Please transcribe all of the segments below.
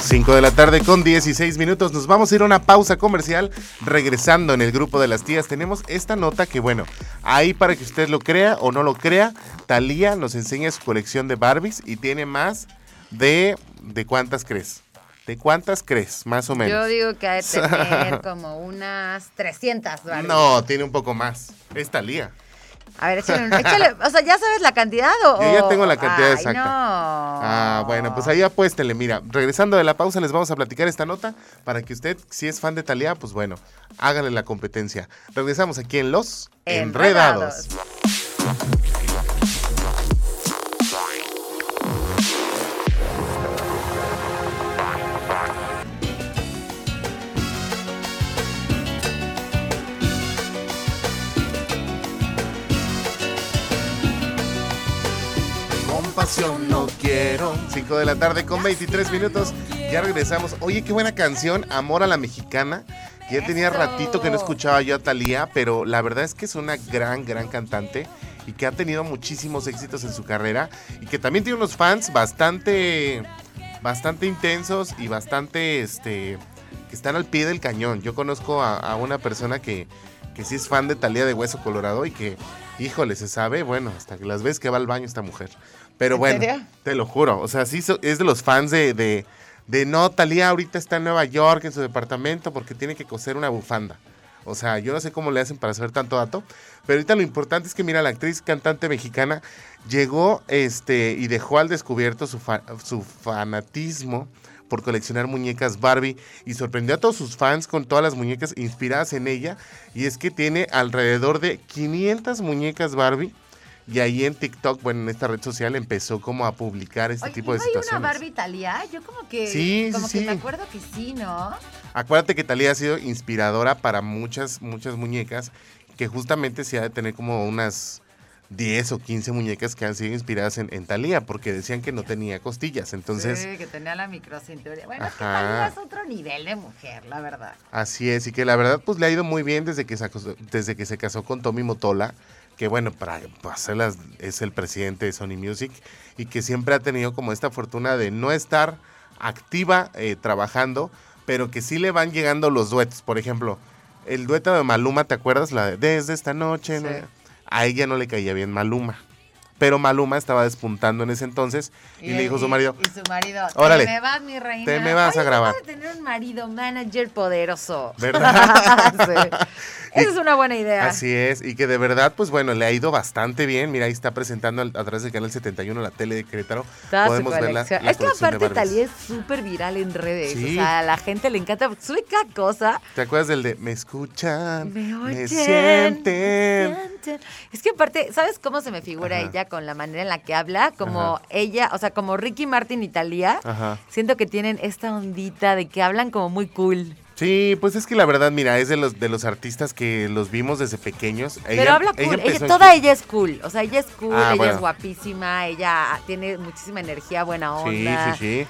5 de la tarde con 16 minutos. Nos vamos a ir a una pausa comercial. Regresando en el grupo de las tías, tenemos esta nota que, bueno, ahí para que usted lo crea o no lo crea, Talía nos enseña su colección de Barbies y tiene más de. ¿De cuántas crees? ¿De cuántas crees, más o menos? Yo digo que hay que tener como unas 300 Barbies. No, tiene un poco más. Es Talía. A ver, échale, échale- o sea, ¿ya sabes la cantidad o...? Yo ya tengo la cantidad Ay, exacta. no. Ah, bueno, pues ahí apuéstele. Mira, regresando de la pausa, les vamos a platicar esta nota para que usted, si es fan de Talía, pues bueno, hágale la competencia. Regresamos aquí en Los Enredados. Enredados. Compasión no quiero. 5 de la tarde con 23 minutos. Ya regresamos. Oye, qué buena canción, Amor a la Mexicana. Ya tenía ratito que no escuchaba yo a Talía, pero la verdad es que es una gran, gran cantante y que ha tenido muchísimos éxitos en su carrera y que también tiene unos fans bastante, bastante intensos y bastante, este, que están al pie del cañón. Yo conozco a, a una persona que, que sí es fan de Talía de Hueso Colorado y que, híjole, se sabe, bueno, hasta que las ves que va al baño esta mujer. Pero ¿En bueno, serio? te lo juro, o sea, sí es de los fans de, de, de no, Talía ahorita está en Nueva York en su departamento porque tiene que coser una bufanda. O sea, yo no sé cómo le hacen para saber tanto dato, pero ahorita lo importante es que mira, la actriz cantante mexicana llegó este y dejó al descubierto su, fa- su fanatismo por coleccionar muñecas Barbie y sorprendió a todos sus fans con todas las muñecas inspiradas en ella y es que tiene alrededor de 500 muñecas Barbie y ahí en TikTok, bueno, en esta red social empezó como a publicar este Oye, tipo de ¿no hay situaciones. una Barbie Talía? Yo como que... Sí, como sí, que me acuerdo que sí, ¿no? Acuérdate que Talía ha sido inspiradora para muchas, muchas muñecas, que justamente se ha de tener como unas 10 o 15 muñecas que han sido inspiradas en, en Talía, porque decían que no tenía costillas. Entonces, Sí, que tenía la microcintura. Bueno, es que. Talía es otro nivel de mujer, la verdad. así es, y que la verdad pues le ha ido muy bien desde que, se acos- desde que se casó con Tommy Motola, que bueno, para hacerlas es el presidente de Sony Music, y que siempre ha tenido como esta fortuna de no estar activa eh, trabajando, pero que sí le van llegando los duetos. Por ejemplo, el dueto de Maluma, ¿te acuerdas? La de Desde esta noche. Sí. ¿no? A ella no le caía bien Maluma. Pero Maluma estaba despuntando en ese entonces y, le dijo a su marido, Y su marido, Órale, te me vas, mi reina. te me vas a grabar. ¿cómo de tener un marido manager poderoso. ¿verdad? sí. Esa es una buena idea. Así es, y que de verdad, pues bueno, le ha ido bastante bien. Mira, ahí está presentando a través del canal 71 la tele de Querétaro. Toda Podemos ver la, la es que aparte. Talía es súper viral en redes. Sí. O sea, a la gente le encanta. Sube cada cosa. ¿Te acuerdas del de me escuchan, Me me, oyen, sienten? me sienten. Es que aparte, ¿sabes cómo se me figura Ajá. ella con la manera en la que habla? Como Ajá. ella, o sea, como Ricky Martin y Talía. Ajá. Siento que tienen esta ondita de que hablan como muy cool. Sí, pues es que la verdad, mira, es de los de los artistas que los vimos desde pequeños. Pero Ella- habla cool. Ella- en- toda ella es cool. O sea, ella es cool, Ah, ella bueno. es guapísima, ella tiene muchísima energía, buena Sí, onda. sí, sí.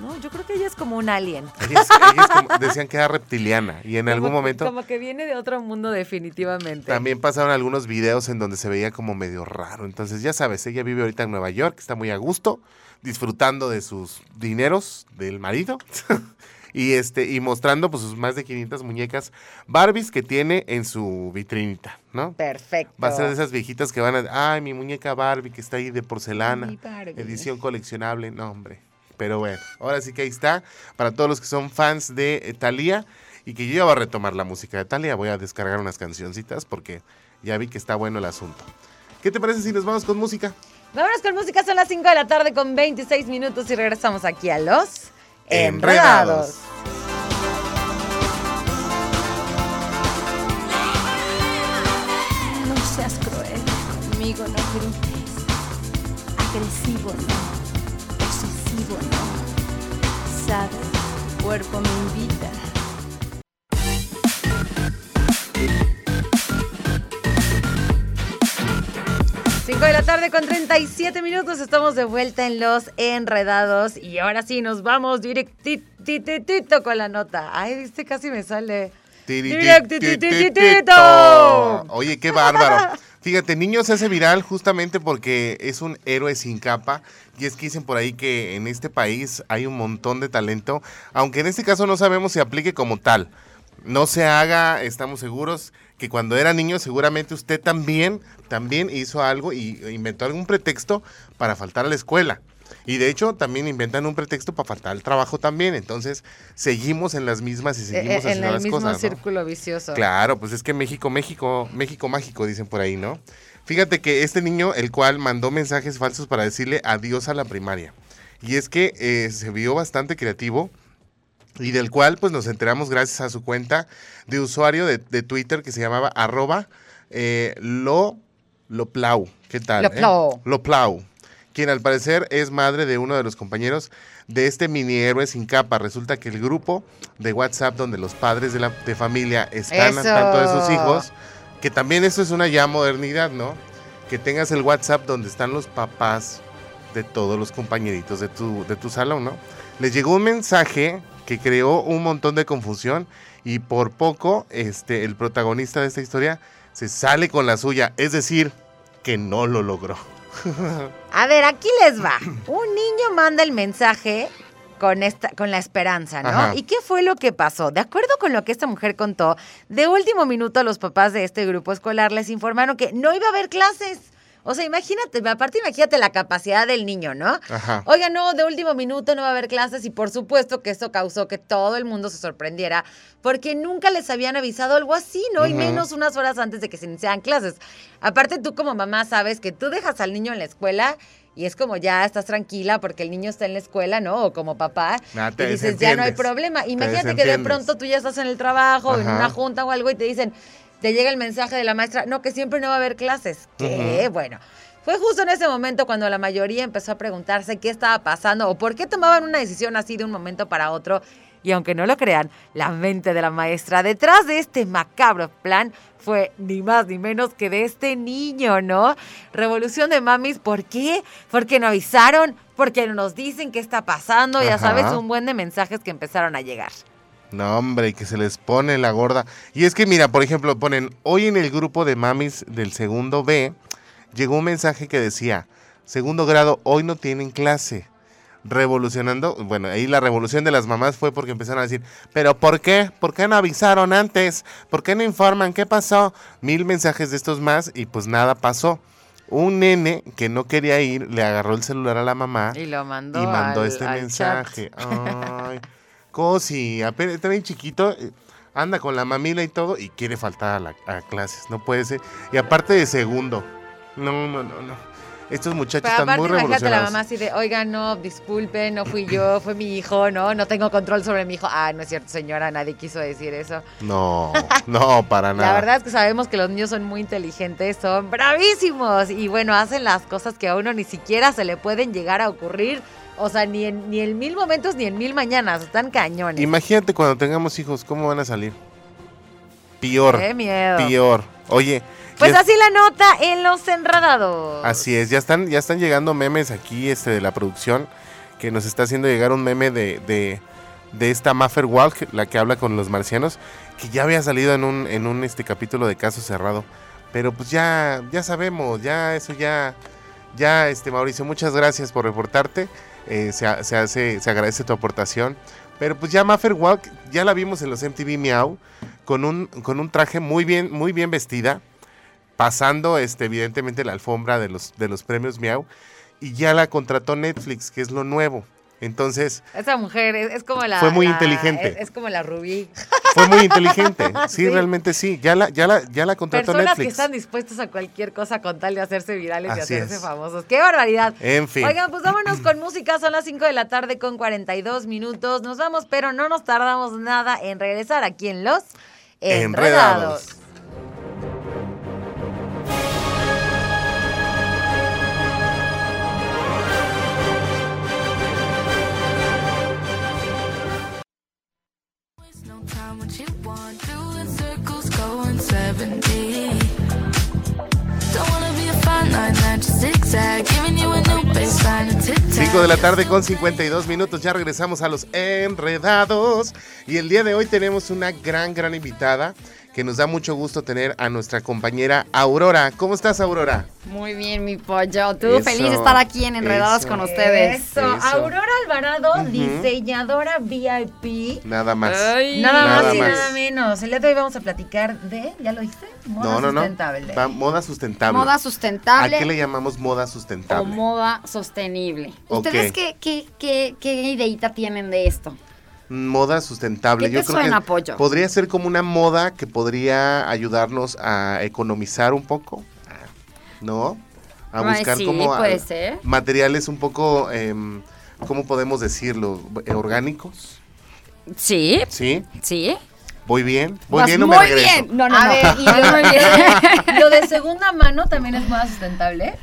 No, yo creo que ella es como un alien. Ella es- ella es como- decían que era reptiliana y en algún momento Como que viene de otro mundo, definitivamente. también pasaron algunos videos en donde se veía como medio raro. Entonces, ya sabes, ella vive ahorita en Nueva York, está muy a gusto, disfrutando de sus dineros del marido. y este y mostrando pues sus más de 500 muñecas Barbies que tiene en su vitrinita, ¿no? Perfecto. Va a ser de esas viejitas que van a, ay, mi muñeca Barbie que está ahí de porcelana, Mi Barbie. edición coleccionable, no, hombre. Pero bueno, ahora sí que ahí está, para todos los que son fans de eh, Thalía y que yo ya voy a retomar la música de Thalía, voy a descargar unas cancioncitas porque ya vi que está bueno el asunto. ¿Qué te parece si nos vamos con música? Vámonos con música, son las 5 de la tarde con 26 minutos y regresamos aquí a los Enredados. Enredados. No seas cruel, conmigo no grites. Agresivo no, posesivo no. Sabes, cuerpo me invita. Cinco de la tarde con 37 minutos, estamos de vuelta en los enredados y ahora sí nos vamos directitito con la nota. Ay, viste, casi me sale. Oye, qué bárbaro. Fíjate, niño se hace viral justamente porque es un héroe sin capa. Y es que dicen por ahí que en este país hay un montón de talento, aunque en este caso no sabemos si aplique como tal. No se haga, estamos seguros que cuando era niño seguramente usted también, también hizo algo y inventó algún pretexto para faltar a la escuela. Y de hecho también inventan un pretexto para faltar al trabajo también. Entonces seguimos en las mismas y Eh, seguimos eh, en haciendo el las mismo cosas. ¿no? círculo vicioso. Claro, pues es que México, México, México mágico, dicen por ahí, ¿no? Fíjate que este niño, el cual mandó mensajes falsos para decirle adiós a la primaria. Y es que eh, se vio bastante creativo y del cual pues nos enteramos gracias a su cuenta de usuario de, de Twitter que se llamaba arroba eh, lo, Loplau. ¿Qué tal? Loplau. eh? Loplau. Quien al parecer es madre de uno de los compañeros de este mini héroe sin capa. Resulta que el grupo de WhatsApp donde los padres de la de familia están al tanto de sus hijos, que también eso es una ya modernidad, ¿no? Que tengas el WhatsApp donde están los papás de todos los compañeritos de tu, de tu salón, ¿no? Les llegó un mensaje que creó un montón de confusión y por poco este, el protagonista de esta historia se sale con la suya, es decir, que no lo logró. A ver, aquí les va. Un niño manda el mensaje con esta, con la esperanza, ¿no? Ajá. ¿Y qué fue lo que pasó? De acuerdo con lo que esta mujer contó, de último minuto los papás de este grupo escolar les informaron que no iba a haber clases. O sea, imagínate, aparte imagínate la capacidad del niño, ¿no? Ajá. Oiga, no, de último minuto no va a haber clases y por supuesto que eso causó que todo el mundo se sorprendiera porque nunca les habían avisado algo así, ¿no? Y menos unas horas antes de que se iniciaran clases. Aparte tú como mamá sabes que tú dejas al niño en la escuela y es como ya estás tranquila porque el niño está en la escuela, ¿no? O como papá. Ah, te y dices, ya no hay problema. Te Imagínate que de pronto tú ya estás en el trabajo, en una junta o algo y te dicen, te llega el mensaje de la maestra, no, que siempre no va a haber clases. ¿Qué? Bueno. Fue justo en ese momento cuando la mayoría empezó a preguntarse qué estaba pasando o por qué tomaban una decisión así de un momento para otro. Y aunque no lo crean, la mente de la maestra detrás de este macabro plan fue ni más ni menos que de este niño, ¿no? Revolución de mamis, ¿por qué? Porque no avisaron, porque no nos dicen qué está pasando, ya Ajá. sabes, un buen de mensajes que empezaron a llegar. No, hombre, que se les pone la gorda. Y es que, mira, por ejemplo, ponen, hoy en el grupo de mamis del segundo B, llegó un mensaje que decía, segundo grado, hoy no tienen clase. Revolucionando, bueno, ahí la revolución de las mamás fue porque empezaron a decir, pero ¿por qué? ¿Por qué no avisaron antes? ¿Por qué no informan? ¿Qué pasó? Mil mensajes de estos más y pues nada pasó. Un nene que no quería ir le agarró el celular a la mamá Y lo mandó. y mandó al- este al mensaje. chat. Ay, Cosi, apenas está bien chiquito, eh, anda con la mamila y todo y quiere faltar a, la- a clases. No puede ser. Y aparte de segundo. No, no, no, no. Estos muchachos Pero están muy imagínate la revolucionados. mamá así de, oiga, no, disculpe, no fui yo, fue mi hijo, no, no tengo control sobre mi hijo. Ah, no es cierto, señora, nadie quiso decir eso. No, no, para nada. La verdad es que sabemos que los niños son muy inteligentes, son bravísimos y bueno, hacen las cosas que a uno ni siquiera se le pueden llegar a ocurrir. O sea, ni en, ni en mil momentos ni en mil mañanas, están cañones. Imagínate cuando tengamos hijos, ¿cómo van a salir? Peor, Qué miedo. peor. Oye, Pues así la nota en los enredados. Así es, ya están, ya están llegando memes aquí este, de la producción que nos está haciendo llegar un meme de, de, de esta Maffer Walk, la que habla con los marcianos, que ya había salido en un, en un este capítulo de caso cerrado. Pero pues ya, ya sabemos, ya eso ya, ya este Mauricio, muchas gracias por reportarte. Eh, se, se se agradece tu aportación. Pero pues ya Maffer Walk, ya la vimos en los MTV Miau, con un, con un traje muy bien, muy bien vestida pasando este evidentemente la alfombra de los de los premios Miau y ya la contrató Netflix, que es lo nuevo. Entonces, Esa mujer es, es como la. Fue muy la- inteligente. Es, es como la Rubí. fue muy inteligente. Sí, Sí. realmente sí. Ya la ya la ya la contrató Personas que Netflix. están dispuestas a cualquier cosa con tal de hacerse virales y hacerse es. famosos. ¡Qué barbaridad! En fin. Oigan, pues vámonos con música. Son las 5 de la tarde con 42 minutos. Nos vamos, pero no nos tardamos nada en regresar aquí en Los Enredados. Enredados. 5 de la tarde con 52 minutos. Ya regresamos a los enredados. Y el día de hoy tenemos una gran, gran invitada que nos da mucho gusto tener a nuestra compañera Aurora. ¿Cómo estás, Aurora? Muy bien, mi pollo. Tú Eso, feliz de estar aquí en Enredados eso. con ustedes. Eso. Eso. Aurora Alvarado, diseñadora VIP. Nada más. Ay. Nada, Nada más y más. nada menos. El día de hoy vamos a platicar de, ¿ya lo dijiste? Moda no, no, no. sustentable. Va- moda sustentable. Moda ¿A sustentable qué le llamamos moda sustentable? o moda sostenible. ¿Ustedes qué, qué, qué, qué ideita tienen de esto? Moda sustentable. ¿Qué Yo te creo suena, que Pollo? podría ser como una moda que podría ayudarnos a economizar un poco, ¿no? A Ay, buscar sí, como a- ser. materiales un poco, em, ¿cómo podemos decirlo? Eh, Orgánicos, Sí, ¿sí? sí. ¿Voy bien? ¿Voy Vas bien o me muy regreso? bien. No, no, a no. ver, y Vas muy bien. lo, lo de segunda mano también es moda sustentable.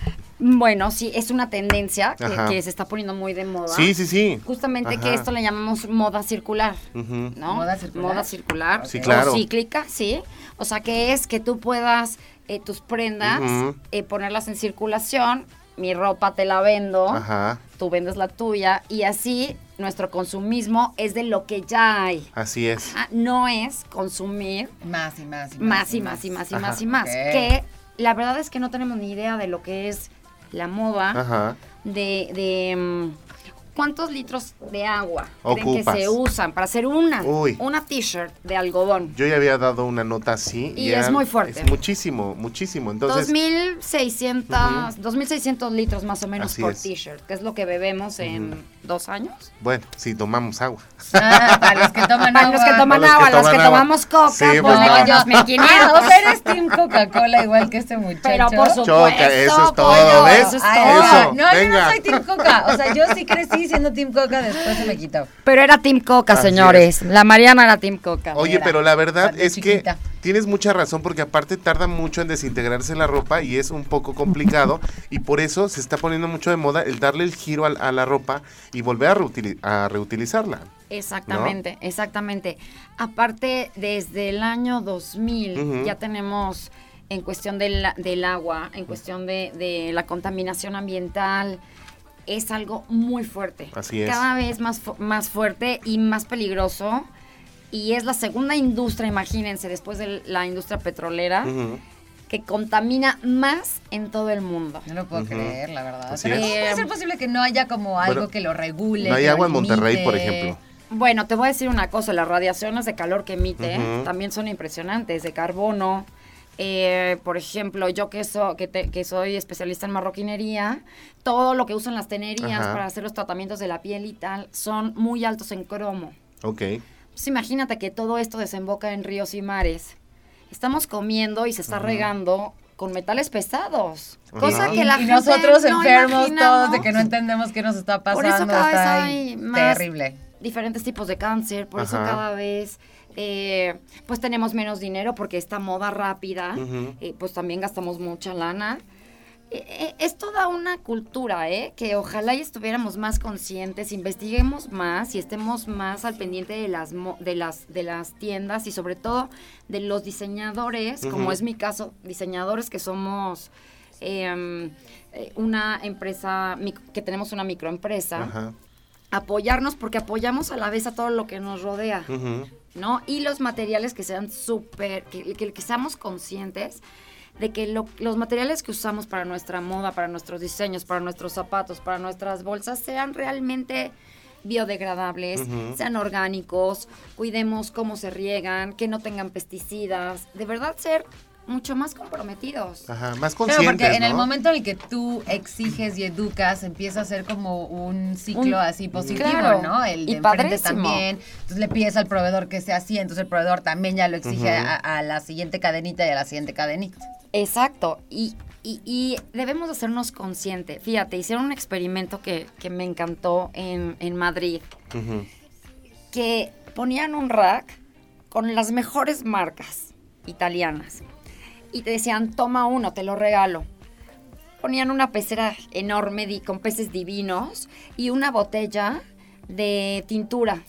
Bueno, sí, es una tendencia que, se está poniendo muy de moda. Sí, sí, sí. Justamente Ajá. que esto le llamamos moda circular. ¿no? Moda circular. Moda circular. Sí, o claro. cíclica, sí. O sea, que es que tú puedas eh, tus prendas eh, ponerlas en circulación. Mi ropa te la vendo, Ajá, tú vendes la tuya y así nuestro consumismo es de lo que ya hay. así es. Ah, No es consumir Más y más y más y más y más y más y más. Que la verdad es que no tenemos ni idea de lo que es la moda Ajá. de, de, mm, cuántos litros de agua creen que se usan para hacer una, Uy. una t-shirt de algodón. Yo ya había dado una nota así. Y es muy fuerte. Es muchísimo, muchísimo. Entonces, 2.600 2.600 litros más o menos Así por t-shirt, que es lo que bebemos en dos años. bueno, sí, tomamos agua. Ah, para los que toman Para agua. los que toman Para los que agua, los que toman agua. tomamos coca, Sí, pues pues no. echamos 1.500. Ah, o sea, eres Team Coca-Cola igual que este muchacho. Pero por supuesto, Choca, eso es todo, ¿ves? Eso es todo. Eso, no, no, yo venga. no soy Team Coca. O sea, yo sí crecí siendo Team Coca, después se me quitó. Pero era Team Coca, Así señores. La Mariana era Team Coca. Oye, Era, pero la verdad es chiquita. que tienes mucha razón porque aparte tarda mucho en desintegrarse la ropa y es un poco complicado y por eso se está poniendo mucho de moda el darle el giro a, a la ropa y volver a, a reutilizarla. Exactamente, exactamente. Aparte, desde el año 2000 Ujú. ya tenemos en cuestión del, del agua, en cuestión de, de la contaminación ambiental, es algo muy fuerte. Así es. Cada vez más, más fuerte y más peligroso. Y es la segunda industria, imagínense, después de la industria petrolera, que contamina más en todo el mundo. No lo puedo creer, la verdad. Así Pero es. ¿cómo puede ser posible que no haya como algo Bueno, que lo regule? No hay agua en Monterrey, por ejemplo. Bueno, te voy a decir una cosa, las radiaciones de calor que emite también son impresionantes, de carbono. Eh, por ejemplo, yo que, so- que, te- que soy especialista en marroquinería, todo lo que usan las tenerías Ajá. para hacer los tratamientos de la piel y tal son muy altos en cromo. Ok. Pues imagínate que todo esto desemboca en ríos y mares. Estamos comiendo y se está regando con metales pesados. Cosa Ajá. que la y gente nosotros no enfermos todos de que no entendemos qué nos está pasando. Por eso cada vez hay más terrible. diferentes tipos de cáncer, por eso cada vez eh, pues tenemos menos dinero porque esta moda rápida, eh, pues también gastamos mucha lana. Eh, eh, es toda una cultura, ¿eh? Que ojalá y estuviéramos más conscientes, investiguemos más y estemos más al pendiente de las, de las, de las tiendas y sobre todo de los diseñadores, como es mi caso, diseñadores que somos em, eh, una empresa, que tenemos una microempresa apoyarnos porque apoyamos a la vez a todo lo que nos rodea. ¿no? Y los materiales que sean súper, que, que, que seamos conscientes de que lo- los materiales que usamos para nuestra moda, para nuestros diseños, para nuestros zapatos, para nuestras bolsas, sean realmente biodegradables, sean orgánicos, cuidemos cómo se riegan, que no tengan pesticidas, de verdad ser mucho más comprometidos. Ajá. Más Claro, conscientes, porque en el momento en el que tú exiges y educas, empieza a ser como un ciclo Un- así positivo, Claro, ¿no? El de y enfrente también. Entonces le pides al proveedor que sea así, entonces el proveedor también ya lo exige a, a la siguiente cadenita y a la siguiente cadenita. Exacto, y, y- y debemos hacernos conscientes. Fíjate, hicieron un experimento que, que me encantó en, en Madrid, que ponían un rack con las mejores marcas italianas y te decían, toma uno, te lo regalo. Ponían una pecera enorme con peces divinos y una botella de tintura.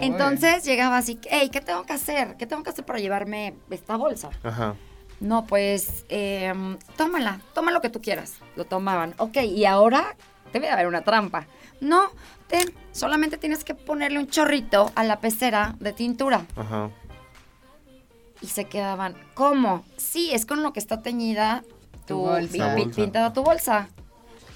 Entonces llegaba así, hey, ¿qué tengo que hacer? ¿Qué tengo que hacer para llevarme esta bolsa? Ajá. No, pues, em, tómala, toma lo que tú quieras. Lo tomaban. Ok, y ahora, debe de haber una trampa. No, ten, solamente tienes que ponerle un chorrito a la pecera de tintura. Ajá. Y se quedaban, ¿cómo? Sí, es con lo que está teñida tu, Tu bolsa. pintada tu bolsa.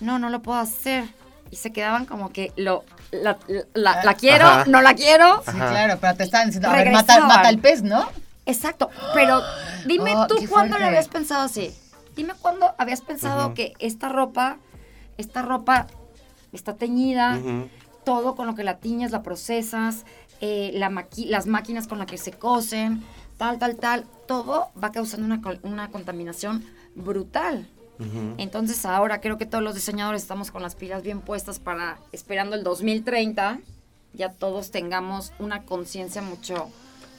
No, no lo puedo hacer. Y se quedaban como que lo, la, la- la quiero, Ajá. no la quiero. Sí, Ajá. claro, pero te estaban diciendo, a ver, mata, el pez, ¿no? Exacto, pero dime Oh, tú cuándo lo habías pensado así. Dime cuándo habías pensado que esta ropa, esta ropa está teñida, todo con lo que la tiñes, la procesas, eh, la maqui- las máquinas con las que se cosen, tal, tal, tal, todo va causando una, una contaminación brutal. Entonces ahora creo que todos los diseñadores estamos con las pilas bien puestas para, esperando el 2030, ya todos tengamos una conciencia mucho,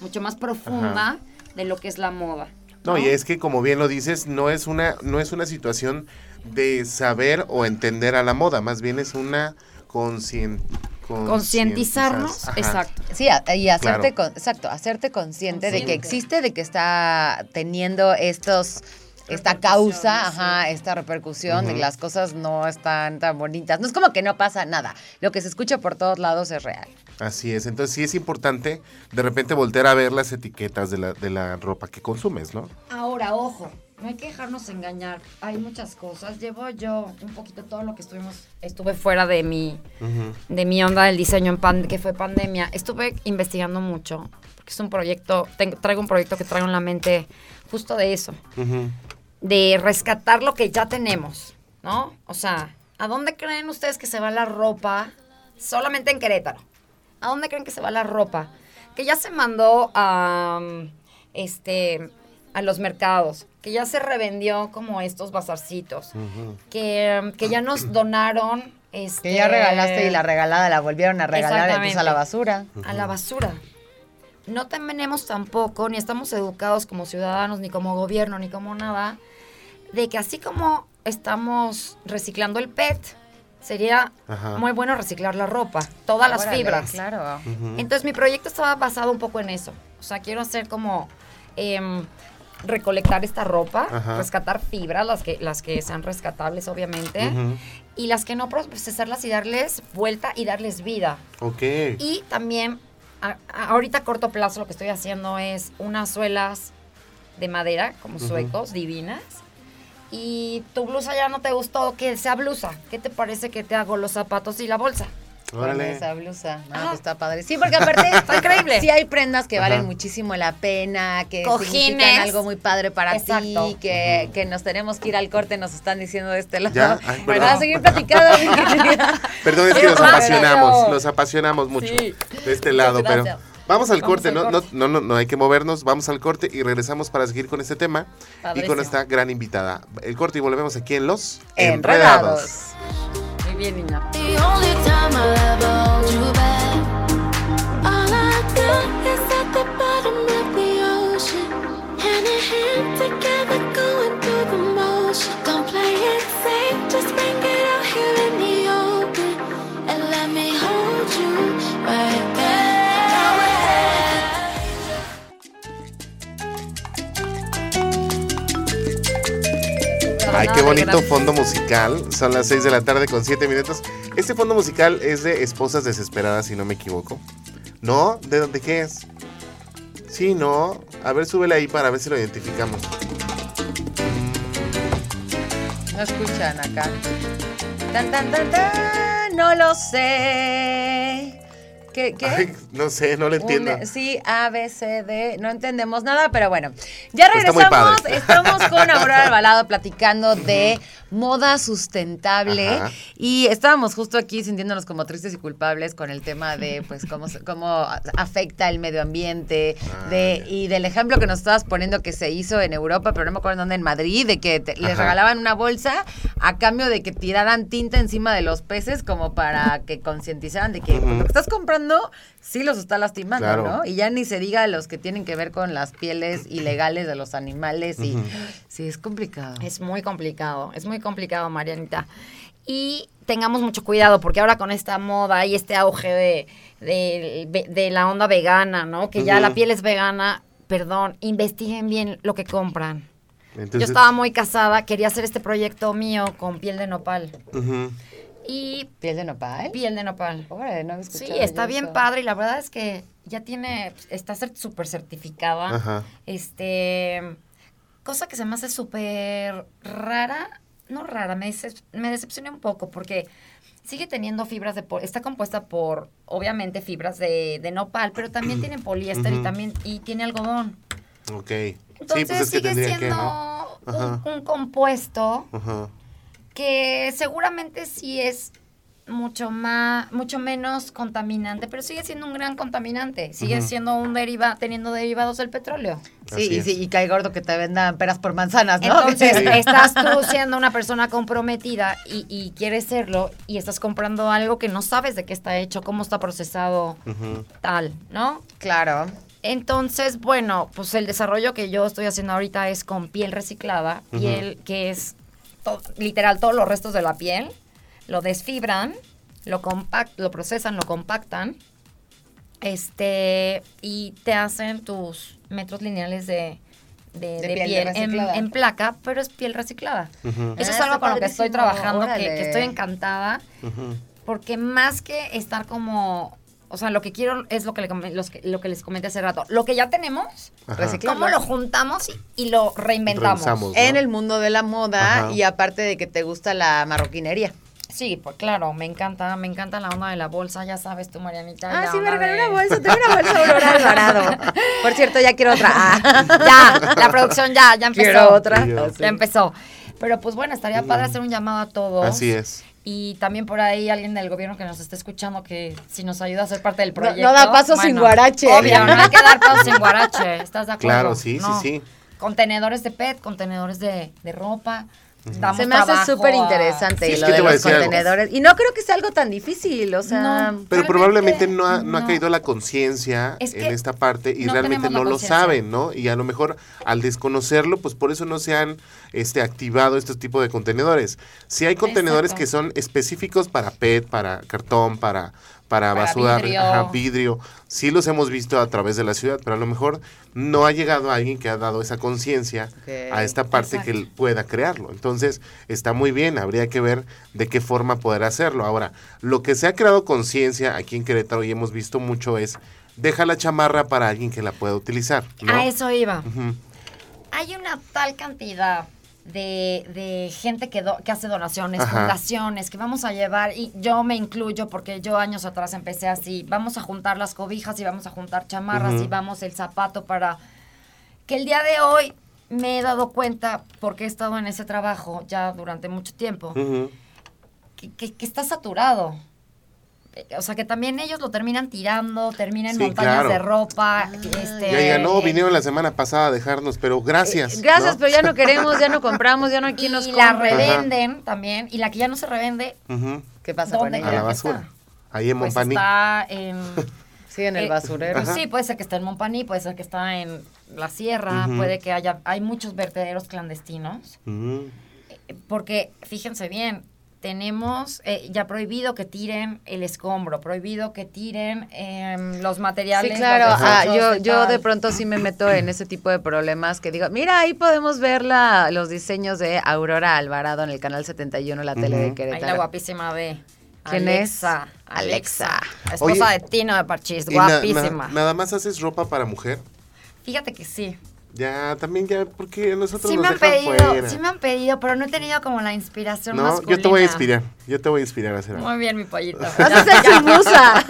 mucho más profunda de lo que es la moda. No, y es que como bien lo dices, no es una, no es una situación de saber o entender a la moda, más bien es una conscien- Concientizarnos, exacto. Sí, a- y hacerte, Claro. con- exacto, hacerte consciente, de que existe, de que está teniendo estos esta causa, ajá, esta repercusión de que las cosas no están tan bonitas. No es como que no pasa nada. Lo que se escucha por todos lados es real. Así es, entonces sí es importante de repente voltear a ver las etiquetas de la, de la ropa que consumes, ¿no? Ahora, ojo, no hay que dejarnos engañar. Hay muchas cosas. Llevo yo un poquito todo lo que estuvimos, estuve fuera de mi, de mi onda del diseño en pan, que fue pandemia. Estuve investigando mucho, porque es un proyecto, tengo- traigo un proyecto que traigo en la mente justo de eso, de rescatar lo que ya tenemos, ¿no? O sea, ¿a dónde creen ustedes que se va la ropa? Solamente en Querétaro. ¿A dónde creen que se va la ropa? Que ya se mandó a, um, este, a los mercados, que ya se revendió como estos bazarcitos, que, um, que ya nos donaron... Este, Que ya regalaste y la regalada la volvieron a regalar entonces a la basura. a la basura. No tenemos tampoco, ni estamos educados como ciudadanos, ni como gobierno, ni como nada, de que así como estamos reciclando el PET, sería Ajá. muy bueno reciclar la ropa, todas las fibras. Claro. Entonces mi proyecto estaba basado un poco en eso. O sea, quiero hacer como em, recolectar esta ropa, Ajá. rescatar fibras, las que, las que sean rescatables, obviamente, y las que no procesarlas y darles vuelta y darles vida. Ok. Y también, a- a- ahorita a corto plazo lo que estoy haciendo es unas suelas de madera, como suecos, divinas. Y tu blusa ya no te gustó, que sea blusa. ¿Qué te parece que te hago los zapatos y la bolsa? Con Órale. esa blusa. No, Ajá. pues está padre. Sí, porque aparte Está increíble. Sí hay prendas que valen Ajá. muchísimo la pena, que Cojines. significan algo muy padre para Exacto. ti, que, que nos tenemos que ir al corte, nos están diciendo de este lado. Ya, ay, Para perdón. seguir platicando. Perdón, es que nos apasionamos, nos apasionamos mucho Sí. de este lado, pero vamos al Vamos corte, al no, corte. No, no, no, no hay que movernos, vamos al corte y regresamos para seguir con este tema y con esta gran invitada. El corte y volvemos aquí en Los Enredados. Bien, niña. Bonito fondo musical. Son las 6 de la tarde con 7 minutos. Este fondo musical es de Esposas Desesperadas, si no me equivoco. ¿No? ¿De dónde qué es? Sí, no. A ver, súbele ahí para ver si lo identificamos. No escuchan acá. Tan, tan, tan, tan. No lo sé. ¿Qué? qué? Ay, no sé, no lo entiendo. Un- sí, A, B, C, D. No entendemos nada, pero bueno. Ya regresamos. Estamos con Aurora Albalado platicando de moda sustentable. Ajá. Y estábamos justo aquí sintiéndonos como tristes y culpables con el tema de pues cómo, se- cómo afecta el medio ambiente. Ah, de, y del ejemplo que nos estabas poniendo que se hizo en Europa, pero no me acuerdo en dónde, en Madrid, de que te- les regalaban una bolsa a cambio de que tiraran tinta encima de los peces como para que concientizaran de que lo que estás comprando sí los está lastimando, Claro. ¿no? Y ya ni se diga los que tienen que ver con las pieles ilegales de los animales y sí es complicado. Es muy complicado, es muy complicado, Marianita. Y tengamos mucho cuidado, porque ahora con esta moda y este auge de, de, de la onda vegana, ¿no? Que ya la piel es vegana, perdón, investiguen bien lo que compran. Entonces, Yo estaba muy casada, quería hacer este proyecto mío con piel de nopal. y ¿Piel de nopal? piel de nopal. Órale, no Sí, está bien eso. padre y la verdad es que ya tiene, está súper certificada. Ajá. Este, cosa que se me hace súper rara, no rara, me, decep- me decepciona un poco porque sigue teniendo fibras de, po- está compuesta por, obviamente, fibras de, de nopal, pero también tiene poliéster y también, y tiene algodón. Ok. Entonces sí, pues es que sigue siendo que, ¿no? un, compuesto Ajá. que seguramente sí es mucho más, mucho menos contaminante, pero sigue siendo un gran contaminante. Sigue siendo un deriva, teniendo derivados del petróleo. Sí, y, sí, y cae gordo que te vendan peras por manzanas, ¿no? Entonces, Sí. estás tú siendo una persona comprometida y, y quieres serlo y estás comprando algo que no sabes de qué está hecho, cómo está procesado, tal, ¿no? claro. Entonces, bueno, pues el desarrollo que yo estoy haciendo ahorita es con piel reciclada, piel que es to- literal todos los restos de la piel, lo desfibran, lo compact, lo procesan, lo compactan, este, y te hacen tus metros lineales de, de- De de piel piel, en, placa, pero es piel reciclada. Eso Ah, es algo está con lo que estoy trabajando, que, estoy encantada porque más que estar como, o sea, lo que quiero es lo que, le come- los que- lo que les comenté hace rato. Lo que ya tenemos, Ajá. Reciclar. ¿cómo lo juntamos y, y lo reinventamos? En el mundo de la moda Ajá. y aparte de que te gusta la marroquinería. Sí, pues claro, me encanta, me encanta la onda de la bolsa, ya sabes tú, Marianita. Ah, sí, me onda regaló de- una bolsa. Tengo una bolsa Aurora Alvarado. Por cierto, ya quiero otra. Ah. ya, la producción ya, ya empezó. Quiero otra. Sí. Ya empezó. Pero pues bueno, estaría padre hacer un llamado a todos. Así es. Y también por ahí alguien del gobierno que nos esté escuchando que si nos ayuda a ser parte del proyecto. no da paso sin guarache. Obvio, no hay que dar paso sin guarache. ¿Estás de acuerdo? Claro, sí, No. sí, sí. Contenedores de PET, contenedores de, de ropa. Damos Se me hace súper interesante Sí, lo de los algo. contenedores. Y no creo que sea algo tan difícil, o sea... No. Pero probablemente no ha, no ha caído la conciencia Es que en esta parte y no realmente no lo saben, ¿no? Y a lo mejor al desconocerlo, pues por eso no se han este, activado estos tipos de contenedores. Si hay contenedores Exacto. que son específicos para PET, para cartón, para, para, Para basura, vidrio. ajá, vidrio, sí los hemos visto a través de la ciudad, pero a lo mejor no ha llegado alguien que ha dado esa conciencia a esta parte que él pueda crearlo. Entonces, está muy bien, habría que ver de qué forma poder hacerlo. Ahora, lo que se ha creado conciencia aquí en Querétaro y hemos visto mucho es, deja la chamarra para alguien que la pueda utilizar. ¿no? A eso iba. Hay una tal cantidad de, de gente que, do- que hace donaciones, Ajá. fundaciones, que vamos a llevar, y yo me incluyo porque yo años atrás empecé así, vamos a juntar las cobijas y vamos a juntar chamarras Ujú. y vamos el zapato para que el día de hoy me he dado cuenta, porque he estado en ese trabajo ya durante mucho tiempo, que- que está saturado. Eh, O sea, que también ellos lo terminan tirando, terminan Sí, montañas claro. de ropa. este, Ya digan, no, vinieron la semana pasada a dejarnos, pero gracias. Eh, Gracias, ¿no? pero ya no queremos, ya no compramos, ya no hay y quien nos la compre. revenden también. Y la que ya no se revende. ¿Qué pasa con ¿Dónde? A ella? la ¿Qué basura. está? Ahí en pues Montpaní. está en... Sí, en el eh, basurero. pues Ajá. sí, puede ser que esté en Montpaní, puede ser que está en la sierra, puede que haya... Hay muchos vertederos clandestinos. Eh, Porque, fíjense bien, tenemos eh, ya prohibido que tiren el escombro, prohibido que tiren em, los materiales. Sí, claro. los Ah, yo, de yo pronto sí me meto en ese tipo de problemas que digo, mira, ahí podemos ver la, los diseños de Aurora Alvarado en el canal 71, la tele de Ujú. Ahí la Querétaro. guapísima de ¿Quién es? Alexa. Alexa. Esposa Oye, de Tino de Parchís, Y na- na- guapísima. nada más haces ropa para mujer. Fíjate que sí. Ya, también ya, porque nosotros Sí nos me han dejan pedido, fuera. sí me han pedido, pero no he tenido como la inspiración No, masculina. yo te voy a inspirar. Yo te voy a inspirar a hacer algo. Muy bien, mi pollito. Vas a ser su musa.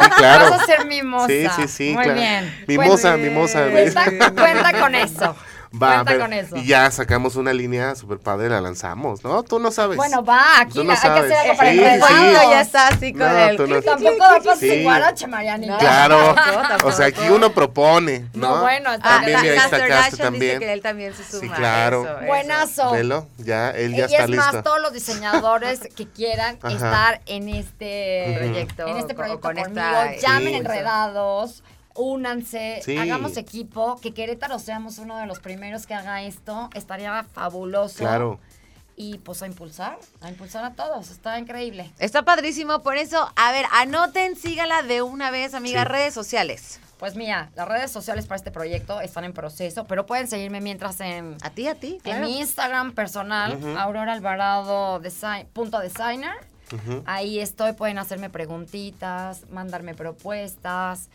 Sí, claro. Vas a ser mi moza. Sí, sí, sí, Muy claro. bien. Mimosa, Cuenta- mimosa. Cuenta, cuenta con eso. Va, cuenta pero- con eso. Y ya sacamos una línea super padre, la lanzamos, ¿no? Tú no sabes. Bueno, va, aquí Tú no hay que hacer sabes. algo para Sí, el sí. recuerdo. Cuando ya está así con No, el... tú no- Tampoco da paso Sí. sin guarache, Marianita. Claro. O sea, aquí uno propone, ¿no? No, bueno, Ah, también la- la Kardashian Castro dice también. que él también se suma. Sí, claro. Eso, eso. Buenazo. Velo, ya, él ya y está es listo. más, todos los diseñadores que quieran Ajá. estar en este. Proyecto, en este proyecto con conmigo, llamen Sí. enredados, únanse, Sí. hagamos equipo, que Querétaro seamos uno de los primeros que haga esto, estaría fabuloso. Claro. Y pues a impulsar, a impulsar a todos, está increíble. Está padrísimo, por eso, a ver, anoten, sígala de una vez, amigas, Sí. redes sociales. Pues mira, las redes sociales para este proyecto están en proceso, pero pueden seguirme mientras en, A ti, a ti, en mi Instagram personal, Ujú. Aurora Alvarado design, punto designer. Ahí estoy, pueden hacerme preguntitas, mandarme propuestas.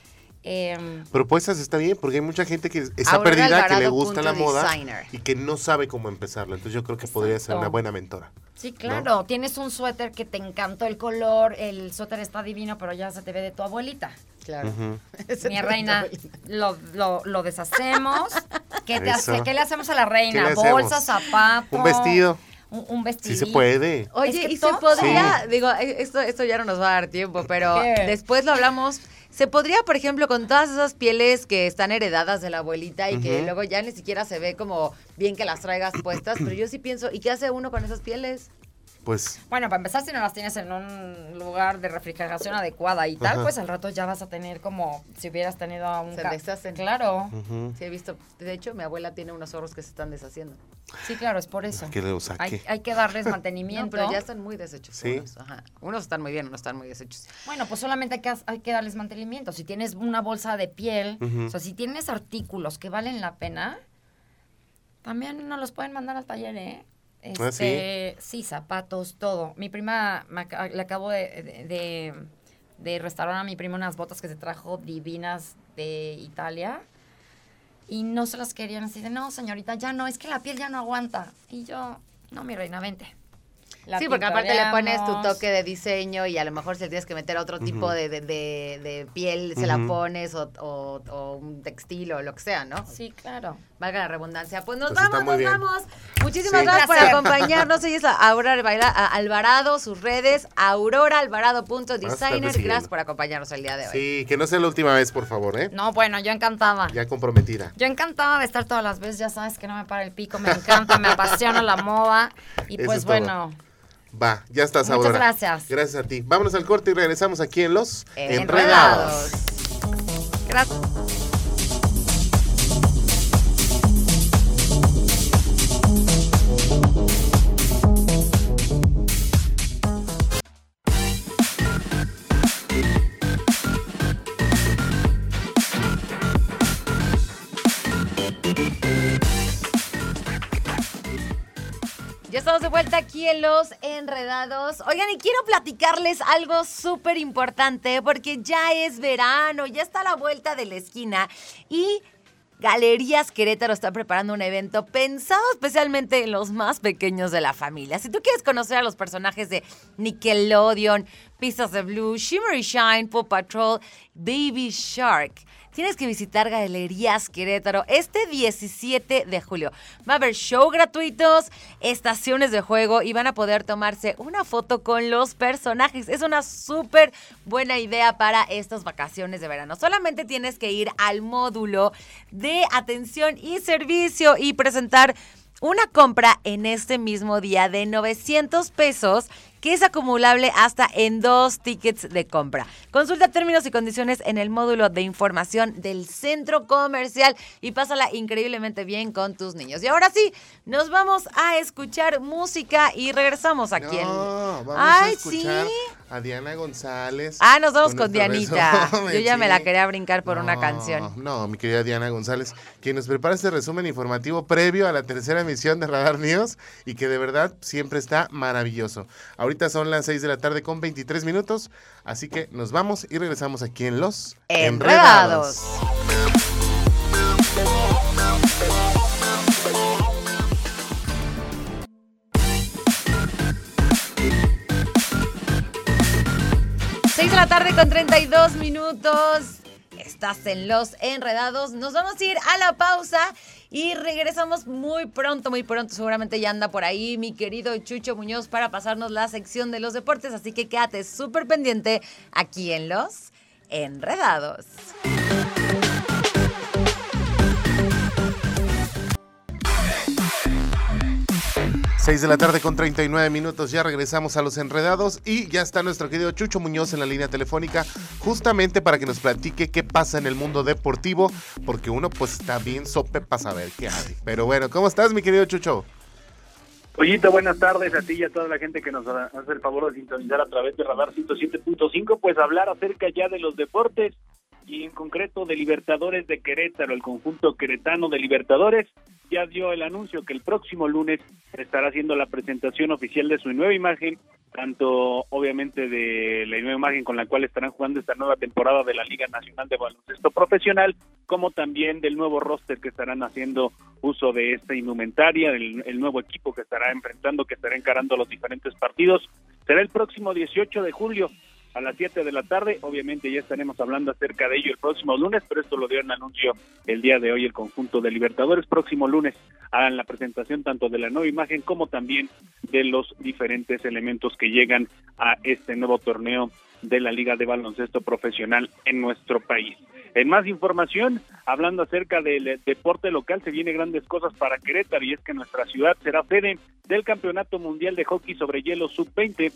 Em, Propuestas está bien, porque hay mucha gente que está Aurora perdida, que le gusta la moda designer. y que no sabe cómo empezarlo. Entonces yo creo que podría ser una buena mentora. sí, claro, tienes un suéter que te encantó el color, el suéter está divino, pero ya se te ve de tu abuelita. Claro. Mi reina, lo, lo, lo deshacemos. ¿Qué, te Eso. hace, ¿Qué le hacemos a la ¿Qué reina? Bolsa, zapato. Un vestido. Un, vestido. Sí se puede. Oye, Es que y se podría, digo, eh, esto, esto ya no nos va a dar tiempo, pero ¿Qué? después lo hablamos. Se podría, por ejemplo, con todas esas pieles que están heredadas de la abuelita y que luego ya ni siquiera se ve como bien que las traigas puestas, pero yo sí pienso, ¿y qué hace uno con esas pieles? Pues Bueno, para empezar, si no las tienes en un lugar de refrigeración adecuada y tal, Ajá. pues al rato ya vas a tener como si hubieras tenido a un... Se deshacen. Claro, ujú, Sí, he visto, de hecho, mi abuela tiene unos zorros que se están deshaciendo. sí, claro, es por eso. que le saque. Hay, hay que darles No, mantenimiento. pero ya están muy deshechos. Sí. Unos, ajá. unos están muy bien, unos están muy deshechos. Bueno, pues solamente hay que, hay que darles mantenimiento. Si tienes una bolsa de piel, Ujú. o sea, si tienes artículos que valen la pena, también nos los pueden mandar al taller, ¿eh? Ah, Este, sí, zapatos, todo. Mi prima, le acabo de, de, de- de restaurar a mi prima unas botas que se trajo divinas de Italia. Y no se las querían así de, no, señorita, ya no, es que la piel ya no aguanta. Y yo, no, mi reina, vente. La sí, porque aparte le pones tu toque de diseño y a lo mejor si le tienes que meter otro tipo de, de- de- de piel, se la pones o, o- o un textil o lo que sea, ¿no? Sí, claro. Valga la redundancia. Pues nos Pues vamos, nos bien. vamos. Muchísimas Sí. gracias por acompañarnos. Ella es la Aurora Alvarado, sus redes, auroraalvarado.designer. Gracias por acompañarnos el día de hoy. Sí, que no sea la última vez, por favor, ¿eh? No, bueno, yo encantada. Ya comprometida. Yo encantada de estar todas las veces, ya sabes que no me para el pico, me encanta, me apasiona la moda. Y Eso pues es todo. Va, ya estás, Muchas gracias. Gracias a ti. Vámonos al corte y regresamos aquí en Los Enredados. gracias. Estamos de vuelta aquí en Los Enredados. Oigan, y quiero platicarles algo súper importante porque ya es verano, ya está a la vuelta de la esquina y Galerías Querétaro está preparando un evento pensado especialmente en los más pequeños de la familia. Si tú quieres conocer a los personajes de Nickelodeon, Pistas de Blue, Shimmery Shine, Paw Patrol, Baby Shark, tienes que visitar Galerías Querétaro este 17 de julio. Va a haber show gratuitos, estaciones de juego y van a poder tomarse una foto con los personajes. Es una súper buena idea para estas vacaciones de verano. Solamente tienes que ir al módulo de atención y servicio y presentar una compra en este mismo día de 900 pesos que es acumulable hasta en dos tickets de compra. Consulta términos y condiciones en el módulo de información del centro comercial y pásala increíblemente bien con tus niños. Y ahora sí, nos vamos a escuchar música y regresamos aquí. en- No, vamos Ay, a escuchar sí. A Diana González. Ah, nos vamos con, Dianita. resumen, Yo ya me la quería brincar por una canción. No, mi querida Diana González, quien nos prepara este resumen informativo previo a la tercera emisión de Radar News y que de verdad siempre está maravilloso. Ahorita son las 6 de la tarde con 23 minutos, así que nos vamos y regresamos aquí en Los Enredados. Tarde con 32 minutos. Estás en Los Enredados. Nos vamos a ir a la pausa y regresamos muy pronto, muy pronto. Seguramente ya anda por ahí mi querido Chucho Muñoz para pasarnos la sección de los deportes. Así que quédate súper pendiente aquí en Los Enredados. 6 de la tarde con 39 minutos, ya regresamos a los enredados y ya está nuestro querido Chucho Muñoz en la línea telefónica justamente para que nos platique qué pasa en el mundo deportivo, porque uno pues está bien sope para saber qué hay. Pero bueno, ¿cómo estás mi querido Chucho? Pollito, buenas tardes a ti y a toda la gente que nos hace el favor de sintonizar a través de Radar 107.5, pues hablar acerca ya de los deportes. Y en concreto de Libertadores de Querétaro, el conjunto queretano de Libertadores ya dio el anuncio que el próximo lunes estará haciendo la presentación oficial de su nueva imagen, tanto obviamente de la nueva imagen con la cual estarán jugando esta nueva temporada de la Liga Nacional de Baloncesto Profesional, como también del nuevo roster que estarán haciendo uso de esta indumentaria, el, el nuevo equipo que estará enfrentando, que estará encarando los diferentes partidos. Será el próximo 18 de julio a las 7 de la tarde. Obviamente ya estaremos hablando acerca de ello el próximo lunes, pero esto lo dio en anuncio el día de hoy el conjunto de Libertadores. Próximo lunes harán la presentación tanto de la nueva imagen como también de los diferentes elementos que llegan a este nuevo torneo de la Liga de Baloncesto Profesional en nuestro país. En más información, hablando acerca del deporte local, se vienen grandes cosas para Querétaro y es que nuestra ciudad será sede del Campeonato Mundial de Hockey sobre Hielo Sub-20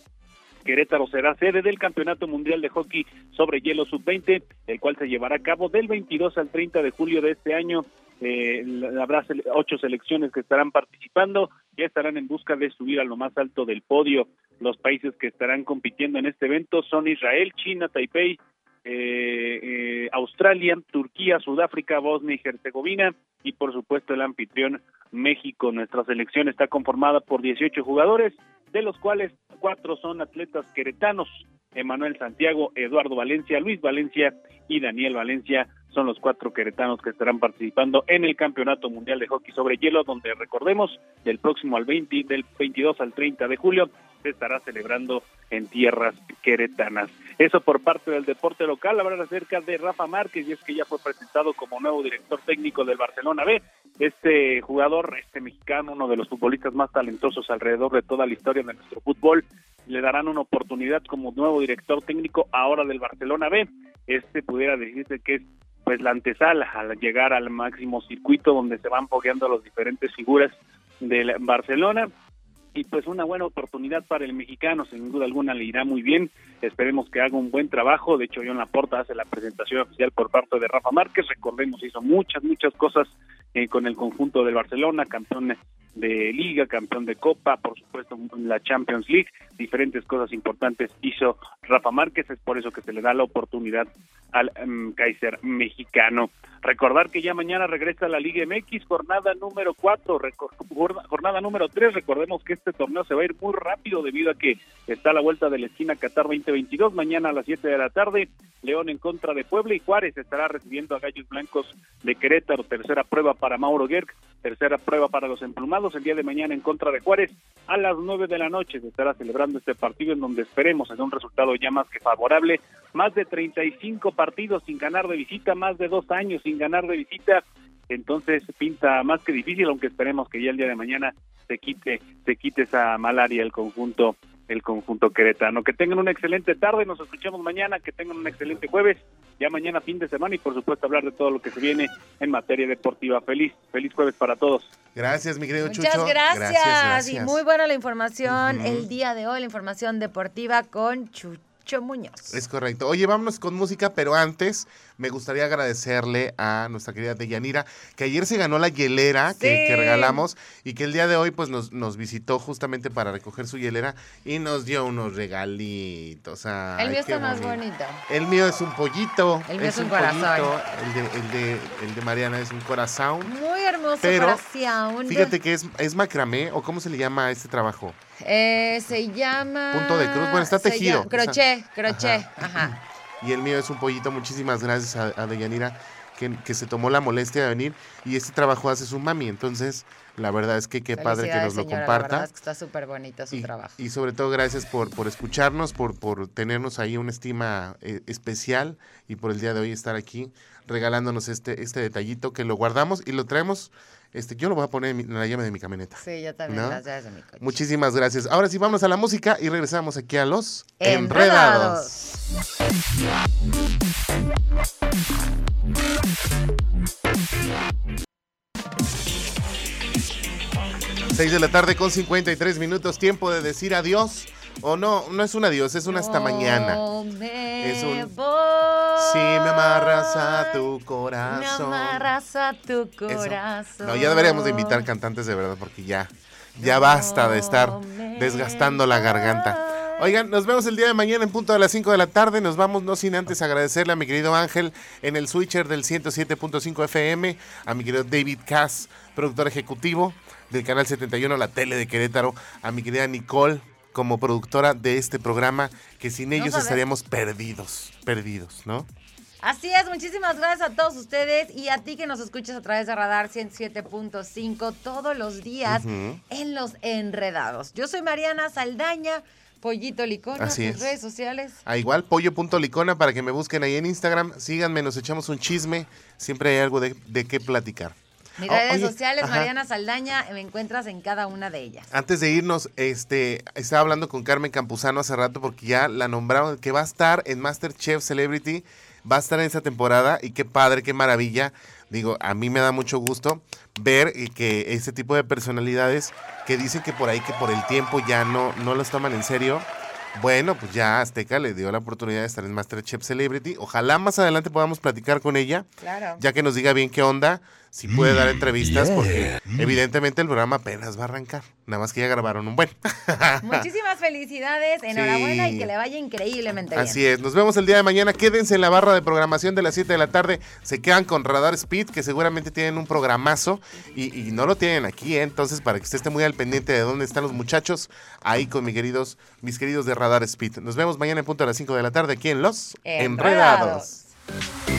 Querétaro será sede del Campeonato Mundial de Hockey sobre Hielo Sub-20, el cual se llevará a cabo del 22 al 30 de julio de este año. Eh, habrá ocho selecciones que estarán participando, ya estarán en busca de subir a lo más alto del podio. Los países que estarán compitiendo en este evento son Israel, China, Taipei, eh, eh, Australia, Turquía, Sudáfrica, Bosnia y Herzegovina y por supuesto el anfitrión México. Nuestra selección está conformada por 18 jugadores, de los cuales cuatro son atletas queretanos. Emanuel Santiago, Eduardo Valencia, Luis Valencia y Daniel Valencia son los cuatro queretanos que estarán participando en el Campeonato Mundial de Hockey sobre Hielo, donde recordemos, del próximo al 20, del 22 al 30 de julio, se estará celebrando en tierras queretanas. Eso por parte del deporte local. Hablar acerca de Rafa Márquez, y es que ya fue presentado como nuevo director técnico del Barcelona B. Este jugador, este mexicano, uno de los futbolistas más talentosos alrededor de toda la historia de nuestro fútbol, le darán una oportunidad como nuevo director técnico ahora del Barcelona B. Este pudiera decirse que es pues la antesala al llegar al máximo circuito donde se van fogueando las diferentes figuras del Barcelona y pues una buena oportunidad para el mexicano, sin duda alguna le irá muy bien, esperemos que haga un buen trabajo, de hecho John Laporta hace la presentación oficial por parte de Rafa Márquez, recordemos hizo muchas, muchas cosas eh, con el conjunto del Barcelona, campeón de liga, campeón de copa, por supuesto la Champions League, diferentes cosas importantes hizo Rafa Márquez, es por eso que se le da la oportunidad al um, Kaiser mexicano. Recordar que ya mañana regresa la Liga MX, jornada número 4, jornada número 3. Recordemos que este torneo se va a ir muy rápido debido a que está la vuelta de la esquina Qatar 2022. Mañana a las 7 de la tarde, León en contra de Puebla y Juárez estará recibiendo a Gallos Blancos de Querétaro. Tercera prueba para Mauro Gerg, tercera prueba para los emplumados. El día de mañana en contra de Juárez a las 9 de la noche se estará celebrando este partido en donde esperemos en un resultado ya más que favorable. Más de 35 partidos sin ganar de visita, más de dos años sin ganar de visita, entonces pinta más que difícil, aunque esperemos que ya el día de mañana se quite, se quite esa malaria el conjunto, el conjunto queretano. Que tengan una excelente tarde, nos escuchamos mañana, que tengan un excelente jueves, ya mañana fin de semana y por supuesto hablar de todo lo que se viene en materia deportiva. Feliz, feliz jueves para todos. Gracias, mi querido Muchas Chucho. gracias. Y muy buena la información el día de hoy, la información deportiva con Chucho Muñoz. Es correcto. Oye, vámonos con música, pero antes me gustaría agradecerle a nuestra querida Deyanira, que ayer se ganó la hielera que, Sí. que regalamos y que el día de hoy pues nos, nos visitó justamente para recoger su hielera y nos dio unos regalitos. Ay, el mío está más bonito. El mío es un pollito. El mío es un corazón. pollito. El de, el, de, el de Mariana es un corazón. Muy hermoso Pero, corazón. Fíjate que es, es macramé, o cómo se le llama a este trabajo. Eh, se llama... Punto de cruz. Bueno, está tejido. llama- Crochet, crochet. Ajá. Ajá. Y el mío es un pollito. Muchísimas gracias a, a Deyanira que, que se tomó la molestia de venir. Y este trabajo hace su mami. Entonces, la verdad es que qué padre que nos lo señora, La comparta. verdad es que está súper bonito su Y, trabajo. y sobre todo gracias por, por escucharnos, por, por tenernos ahí una estima eh, especial y por el día de hoy estar aquí regalándonos este, este detallito que lo guardamos y lo traemos. Este, yo lo voy a poner en, la llave de mi camioneta. Sí, yo también, ¿No? las llaves de mi coche. Muchísimas gracias. Ahora sí, vamos a la música y regresamos aquí a los Enredados. Seis de la tarde con 53 minutos, tiempo de decir adiós. O no, no es un adiós, es un hasta mañana. Me Es un- voy. Si me amarras a tu corazón. Me amarras a tu Eso. corazón. No, ya deberíamos de invitar cantantes de verdad porque ya, ya basta de estar desgastando la garganta. Oigan, nos vemos el día de mañana en punto de las 5 de la tarde. Nos vamos no sin antes agradecerle a mi querido Ángel en el switcher del 107.5 FM, a mi querido David Cass, productor ejecutivo del canal 71, la tele de Querétaro, a mi querida Nicole como productora de este programa, que sin ellos estaríamos perdidos, perdidos, ¿no? Así es, muchísimas gracias a todos ustedes y a ti que nos escuchas a través de Radar 107.5 todos los días en Los Enredados. Yo soy Mariana Saldaña, Pollito Licona, Así tus es. redes sociales. A igual, pollo.licona para que me busquen ahí en Instagram. Síganme, nos echamos un chisme. Siempre hay algo de, de qué platicar. Mis Oh, redes oye, sociales, ajá. Mariana Saldaña, me encuentras en cada una de ellas. Antes de irnos, este, estaba hablando con Carmen Campuzano hace rato porque ya la nombraron que va a estar en Masterchef Celebrity, va a estar en esa temporada y qué padre, qué maravilla. Digo, a mí me da mucho gusto ver y que ese tipo de personalidades que dicen que por ahí que por el tiempo ya no, no los toman en serio. Bueno, pues ya Azteca le dio la oportunidad de estar en Masterchef Celebrity. Ojalá más adelante podamos platicar con ella Claro. ya que nos diga bien qué onda, si puede dar entrevistas, porque evidentemente el programa apenas va a arrancar. Nada más que ya grabaron un buen. Muchísimas felicidades, enhorabuena Sí. y que le vaya increíblemente bien. Así es, nos vemos el día de mañana. Quédense en la barra de programación de las 7 de la tarde. Se quedan con Radar Speed, que seguramente tienen un programazo y, y no lo tienen aquí, ¿eh? entonces para que usted esté muy al pendiente de dónde están los muchachos, ahí con mis queridos, mis queridos de Radar Speed. Nos vemos mañana en punto a las 5 de la tarde aquí en Los Enredados. Enredados.